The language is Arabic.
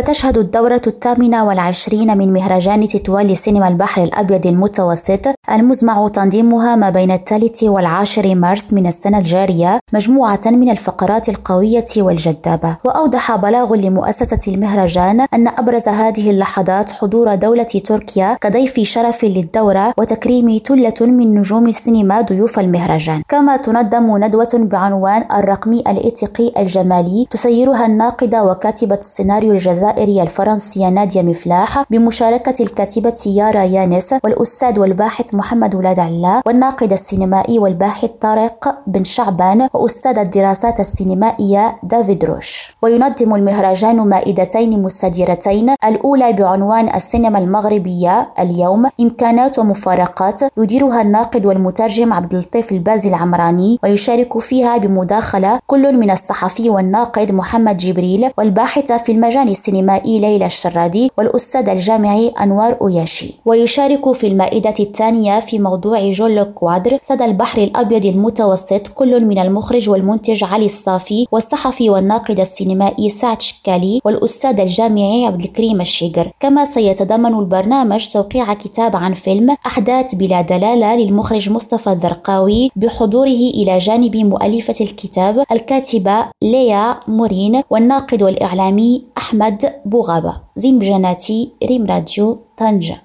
ستشهد الدورة الثامنة والعشرين من مهرجان تطوال لسينما البحر الأبيض المتوسط المزمع تنظيمها ما بين الثالث والعاشر مارس من السنة الجارية مجموعة من الفقرات القوية والجذابة. وأوضح بلاغ لمؤسسة المهرجان أن أبرز هذه اللحظات حضور دولة تركيا كضيف شرف للدورة وتكريم ثلة من نجوم السينما ضيوف المهرجان. كما تنظم ندوة بعنوان الرقم الإتقي الجمالي تسيرها الناقدة وكاتبة السيناريو الجزائرية الفرنسية نادية مفلاح بمشاركة الكاتبة يارا يانس والأستاذ والباحث محمد ولاد الله والناقد السينمائي والباحث طارق بن شعبان وأستاذ الدراسات السينمائية دافيد روش. وينظم المهرجان مائدتين مستديرتين الأولى بعنوان السينما المغربية اليوم إمكانات ومفارقات يديرها الناقد والمترجم عبد اللطيف البازي العمراني ويشارك فيها بمداخلة كل من الصحفي والناقد محمد جبريل والباحثة في المجال السينمائي. ليلى الشرادي والأستاذ الجامعي أنوار أوياشي. ويشارك في المائدة الثانية في موضوع جول كوادر سدى البحر الأبيض المتوسط كل من المخرج والمنتج علي الصافي والصحفي والناقد السينمائي سعد شكالي والأستاذ الجامعي عبد الكريم الشيقر. كما سيتضمن البرنامج توقيع كتاب عن فيلم أحداث بلا دلالة للمخرج مصطفى الذرقاوي بحضوره إلى جانب مؤلفة الكتاب الكاتبة ليا مورين والناقد والإعلامي أحمد بوغابة زين بجناتي ريم راديو طنجة